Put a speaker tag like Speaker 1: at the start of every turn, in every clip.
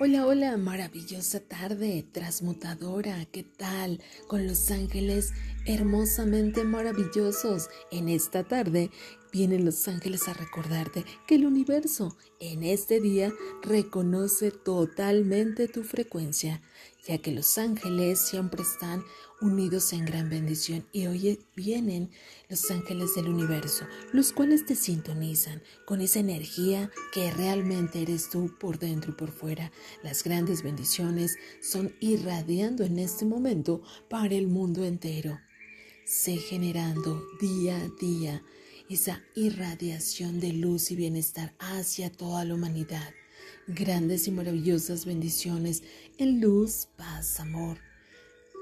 Speaker 1: Hola, hola, maravillosa tarde, transmutadora, ¿qué tal? Con los ángeles hermosamente maravillosos. En esta tarde vienen los ángeles a recordarte que el universo en este día reconoce totalmente tu frecuencia, ya que los ángeles siempre están unidos en gran bendición y hoy vienen los ángeles del universo, los cuales te sintonizan con esa energía que realmente eres tú por dentro y por fuera. Las grandes bendiciones son irradiando en este momento para el mundo entero. Sé generando día a día esa irradiación de luz y bienestar hacia toda la humanidad. Grandes y maravillosas bendiciones en luz, paz, amor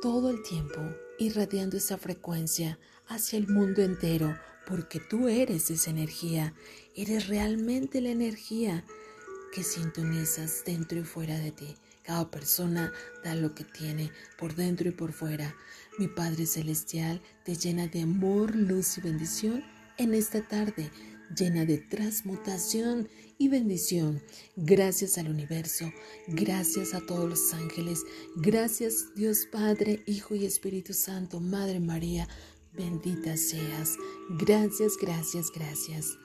Speaker 1: todo el tiempo irradiando esa frecuencia hacia el mundo entero, porque tú eres esa energía, eres realmente la energía que sintonizas dentro y fuera de ti. Cada persona da lo que tiene por dentro y por fuera. Mi Padre Celestial te llena de amor, luz y bendición en esta tarde llena de transmutación y bendición. Gracias al universo, gracias a todos los ángeles, gracias Dios Padre, Hijo y Espíritu Santo, Madre María, bendita seas. Gracias, gracias, gracias.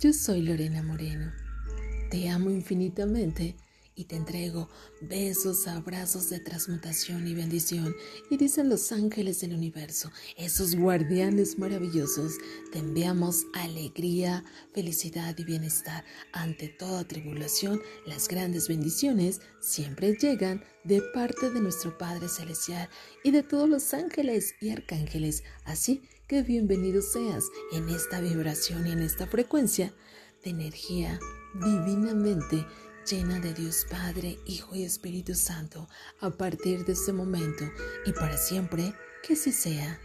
Speaker 1: Yo soy Lorena Moreno. Te amo infinitamente y te entrego besos, abrazos de transmutación y bendición. Y dicen los ángeles del universo, esos guardianes maravillosos, te enviamos alegría, felicidad y bienestar. Ante toda tribulación, las grandes bendiciones siempre llegan de parte de nuestro Padre Celestial y de todos los ángeles y arcángeles. Así que bienvenido seas en esta vibración y en esta frecuencia de energía divinamente llena de Dios Padre, Hijo y Espíritu Santo, a partir de este momento y para siempre, que así sea.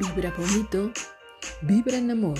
Speaker 1: Vibra bonito, vibra en amor.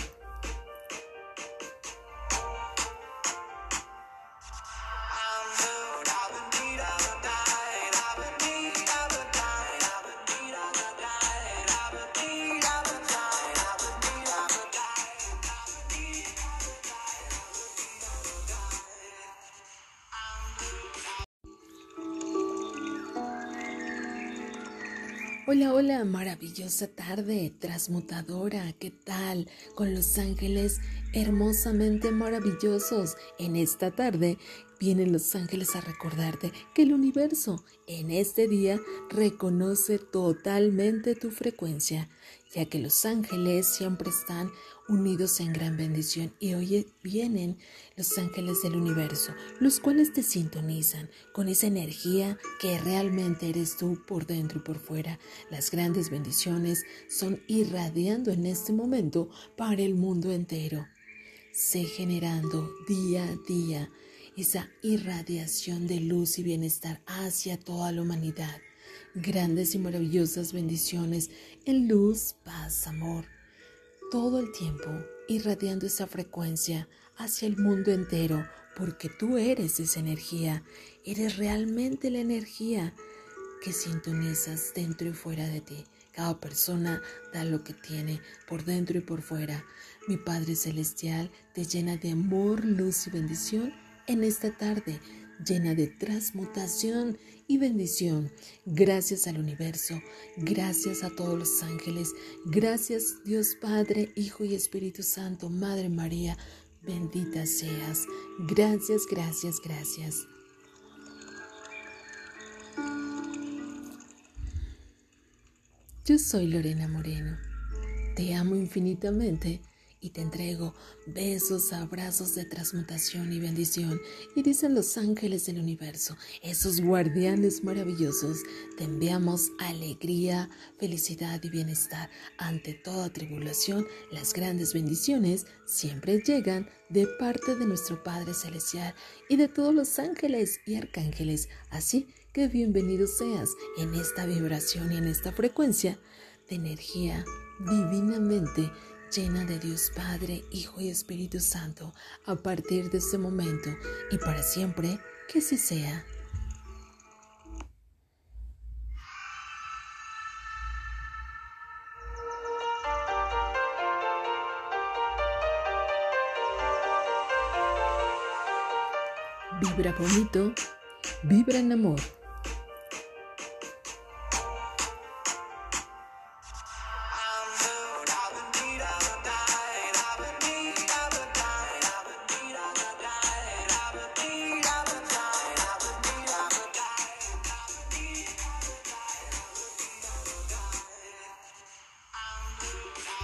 Speaker 1: Hola, hola, maravillosa tarde, transmutadora, ¿qué tal? Con los ángeles hermosamente maravillosos. En esta tarde vienen los ángeles a recordarte que el universo en este día reconoce totalmente tu frecuencia, ya que los ángeles siempre están unidos en gran bendición y hoy vienen los ángeles del universo, los cuales te sintonizan con esa energía que realmente eres tú por dentro y por fuera. Las grandes bendiciones son irradiando en este momento para el mundo entero. Sé generando día a día esa irradiación de luz y bienestar hacia toda la humanidad. Grandes y maravillosas bendiciones en luz, paz, amor todo el tiempo irradiando esa frecuencia hacia el mundo entero, porque tú eres esa energía, eres realmente la energía que sintonizas dentro y fuera de ti. Cada persona da lo que tiene por dentro y por fuera. Mi Padre Celestial te llena de amor, luz y bendición en esta tarde llena de transmutación y bendición. Gracias al universo, gracias a todos los ángeles, gracias Dios Padre, Hijo y Espíritu Santo, Madre María, bendita seas. Gracias, gracias, gracias. Yo soy Lorena Moreno. Te amo infinitamente y te entrego besos, abrazos de transmutación y bendición. Y dicen los ángeles del universo, esos guardianes maravillosos, te enviamos alegría, felicidad y bienestar. Ante toda tribulación, las grandes bendiciones siempre llegan de parte de nuestro Padre Celestial y de todos los ángeles y arcángeles. Así que bienvenido seas en esta vibración y en esta frecuencia de energía divinamente llena de Dios Padre, Hijo y Espíritu Santo, a partir de este momento y para siempre, que así sea. Vibra bonito, vibra en amor.